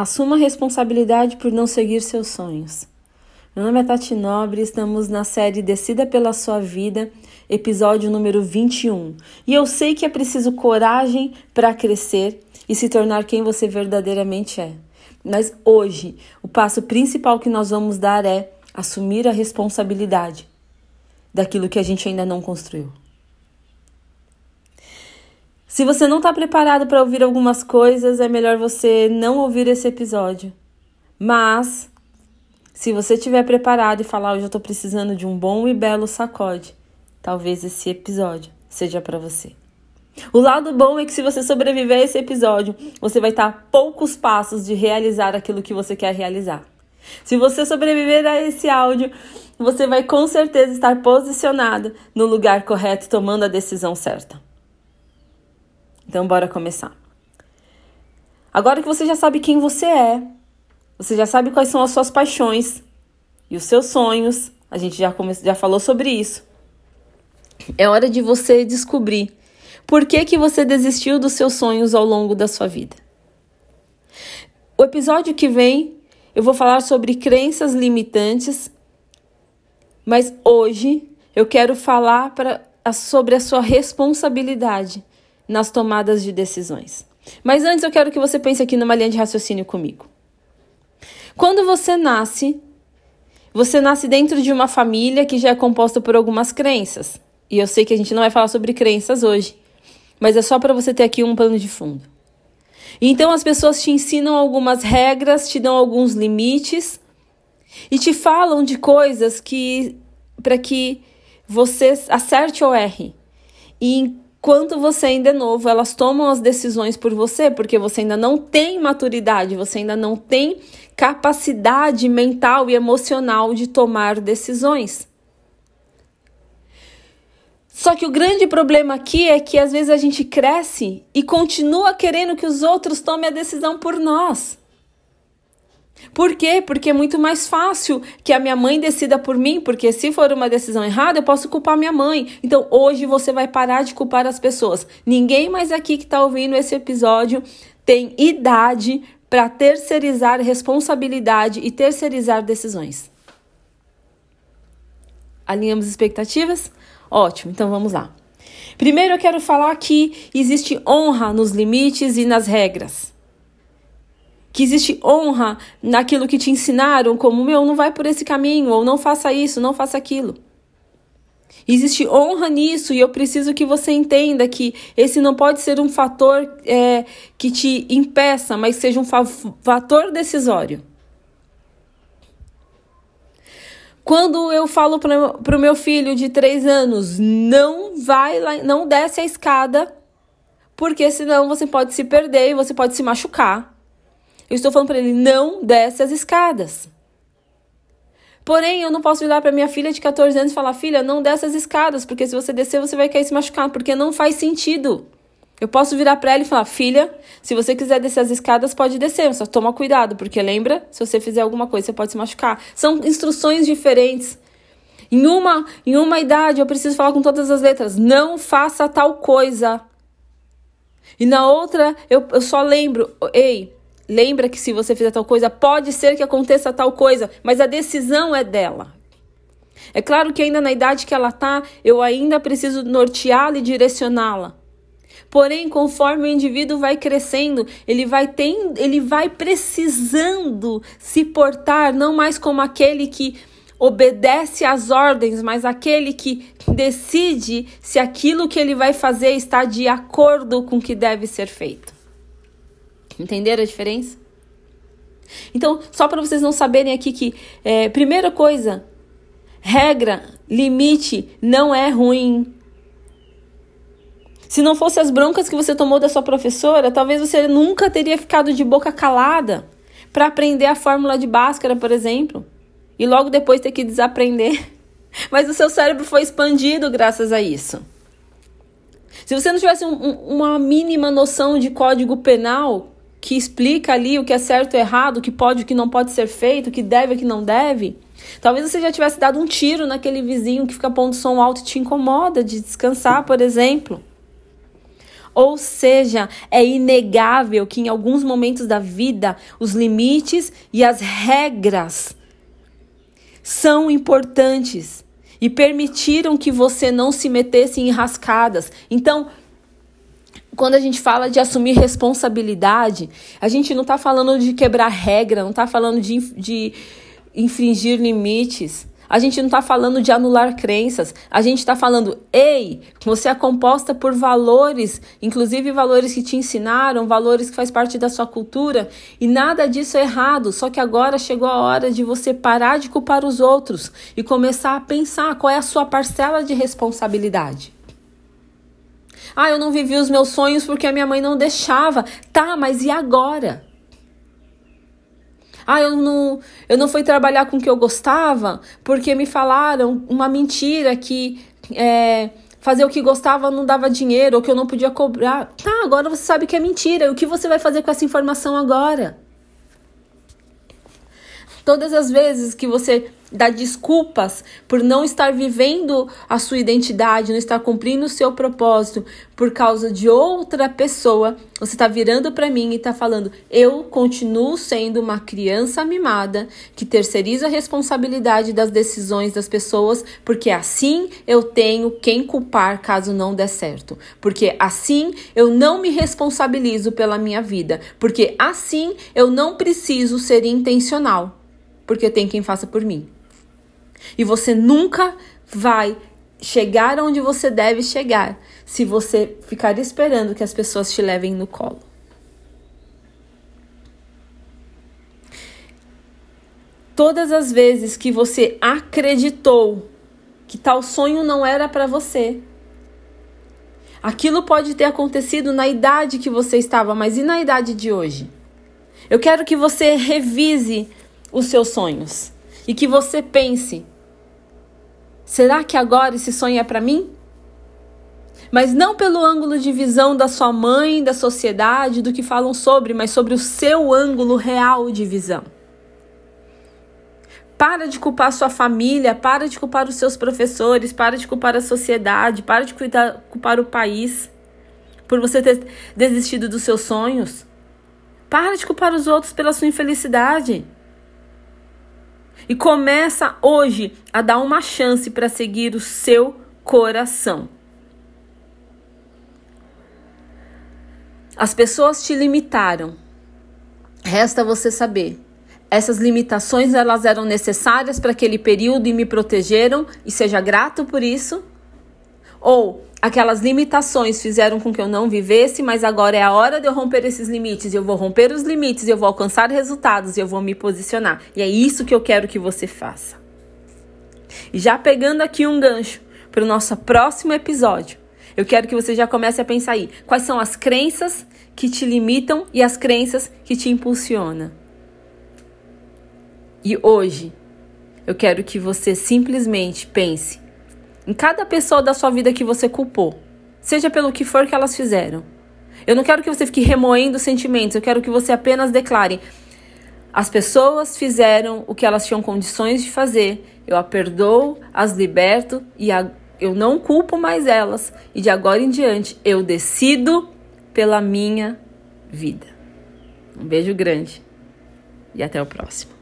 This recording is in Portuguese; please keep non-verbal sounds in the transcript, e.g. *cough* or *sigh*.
Assuma a responsabilidade por não seguir seus sonhos. Meu nome é Tati Nobre, estamos na série Decida pela Sua Vida, episódio número 21. E eu sei que é preciso coragem para crescer e se tornar quem você verdadeiramente é. Mas hoje, o passo principal que nós vamos dar é assumir a responsabilidade daquilo que a gente ainda não construiu. Se você não está preparado para ouvir algumas coisas, é melhor você não ouvir esse episódio. Mas, se você estiver preparado e falar, hoje eu estou precisando de um bom e belo sacode, talvez esse episódio seja para você. O lado bom é que se você sobreviver a esse episódio, você vai estar a poucos passos de realizar aquilo que você quer realizar. Se você sobreviver a esse áudio, você vai com certeza estar posicionado no lugar correto, tomando a decisão certa. Então, bora começar. Agora que você já sabe quem você é, você já sabe quais são as suas paixões e os seus sonhos, a gente já, come... já falou sobre isso. É hora de você descobrir por que, que você desistiu dos seus sonhos ao longo da sua vida. O episódio que vem eu vou falar sobre crenças limitantes, mas hoje eu quero falar pra, sobre a sua responsabilidade nas tomadas de decisões. Mas antes eu quero que você pense aqui numa linha de raciocínio comigo. Quando você nasce, você nasce dentro de uma família que já é composta por algumas crenças. E eu sei que a gente não vai falar sobre crenças hoje, mas é só para você ter aqui um plano de fundo. Então as pessoas te ensinam algumas regras, te dão alguns limites e te falam de coisas que para que você acerte ou erre. E Enquanto você ainda é novo, elas tomam as decisões por você, porque você ainda não tem maturidade, você ainda não tem capacidade mental e emocional de tomar decisões. Só que o grande problema aqui é que às vezes a gente cresce e continua querendo que os outros tomem a decisão por nós. Por quê? Porque é muito mais fácil que a minha mãe decida por mim, porque se for uma decisão errada, eu posso culpar minha mãe. Então hoje você vai parar de culpar as pessoas. Ninguém mais aqui que está ouvindo esse episódio tem idade para terceirizar responsabilidade e terceirizar decisões. Alinhamos expectativas? Ótimo, então vamos lá. Primeiro eu quero falar que existe honra nos limites e nas regras que existe honra naquilo que te ensinaram, como meu, não vai por esse caminho, ou não faça isso, não faça aquilo. Existe honra nisso e eu preciso que você entenda que esse não pode ser um fator é, que te impeça, mas seja um fa fator decisório. Quando eu falo para o meu filho de três anos, não vai lá, não desce a escada, porque senão você pode se perder e você pode se machucar. Eu estou falando para ele: não desce as escadas. Porém, eu não posso virar para minha filha de 14 anos e falar: filha, não desce as escadas, porque se você descer, você vai cair se machucar, porque não faz sentido. Eu posso virar para ela e falar: filha, se você quiser descer as escadas, pode descer, só toma cuidado, porque lembra, se você fizer alguma coisa, você pode se machucar. São instruções diferentes. Em uma, em uma idade, eu preciso falar com todas as letras: não faça tal coisa. E na outra, eu, eu só lembro: ei, lembra que se você fizer tal coisa, pode ser que aconteça tal coisa, mas a decisão é dela. É claro que ainda na idade que ela tá, eu ainda preciso norteá-la e direcioná-la. Porém, conforme o indivíduo vai crescendo, ele vai tendo, ele vai precisando se portar não mais como aquele que obedece às ordens, mas aquele que decide se aquilo que ele vai fazer está de acordo com o que deve ser feito. Entenderam a diferença? Então, só para vocês não saberem aqui que, é, primeira coisa, regra, limite não é ruim. Se não fosse as broncas que você tomou da sua professora, talvez você nunca teria ficado de boca calada para aprender a fórmula de Bhaskara, por exemplo, e logo depois ter que desaprender. *laughs* Mas o seu cérebro foi expandido graças a isso. Se você não tivesse um, um, uma mínima noção de código penal, que explica ali o que é certo e errado, o que pode e o que não pode ser feito, o que deve e o que não deve. Talvez você já tivesse dado um tiro naquele vizinho que fica pondo som alto e te incomoda de descansar, por exemplo. Ou seja, é inegável que em alguns momentos da vida os limites e as regras são importantes e permitiram que você não se metesse em rascadas. Então, quando a gente fala de assumir responsabilidade, a gente não está falando de quebrar regra, não está falando de, de infringir limites. A gente não está falando de anular crenças, a gente está falando, ei, você é composta por valores, inclusive valores que te ensinaram, valores que faz parte da sua cultura, e nada disso é errado, só que agora chegou a hora de você parar de culpar os outros e começar a pensar qual é a sua parcela de responsabilidade. Ah, eu não vivi os meus sonhos porque a minha mãe não deixava. Tá, mas e agora? Ah, eu não, eu não fui trabalhar com o que eu gostava porque me falaram uma mentira que é, fazer o que gostava não dava dinheiro ou que eu não podia cobrar. Tá, agora você sabe que é mentira. O que você vai fazer com essa informação agora? Todas as vezes que você dá desculpas por não estar vivendo a sua identidade, não estar cumprindo o seu propósito por causa de outra pessoa, você está virando para mim e está falando: eu continuo sendo uma criança mimada que terceiriza a responsabilidade das decisões das pessoas, porque assim eu tenho quem culpar caso não der certo, porque assim eu não me responsabilizo pela minha vida, porque assim eu não preciso ser intencional, porque tem quem faça por mim. E você nunca vai chegar onde você deve chegar se você ficar esperando que as pessoas te levem no colo. Todas as vezes que você acreditou que tal sonho não era para você, aquilo pode ter acontecido na idade que você estava, mas e na idade de hoje? Eu quero que você revise os seus sonhos e que você pense: será que agora esse sonho é para mim? Mas não pelo ângulo de visão da sua mãe, da sociedade, do que falam sobre, mas sobre o seu ângulo real de visão. Para de culpar sua família, para de culpar os seus professores, para de culpar a sociedade, para de culpar o país por você ter desistido dos seus sonhos. Para de culpar os outros pela sua infelicidade. E começa hoje a dar uma chance para seguir o seu coração. As pessoas te limitaram. Resta você saber. Essas limitações elas eram necessárias para aquele período e me protegeram e seja grato por isso? Ou aquelas limitações fizeram com que eu não vivesse, mas agora é a hora de eu romper esses limites. Eu vou romper os limites, eu vou alcançar resultados eu vou me posicionar. E é isso que eu quero que você faça. E já pegando aqui um gancho para o nosso próximo episódio, eu quero que você já comece a pensar aí quais são as crenças que te limitam e as crenças que te impulsionam. E hoje eu quero que você simplesmente pense em cada pessoa da sua vida que você culpou, seja pelo que for que elas fizeram. Eu não quero que você fique remoendo sentimentos, eu quero que você apenas declare: as pessoas fizeram o que elas tinham condições de fazer, eu a perdoo, as liberto e a, eu não culpo mais elas, e de agora em diante eu decido pela minha vida. Um beijo grande e até o próximo.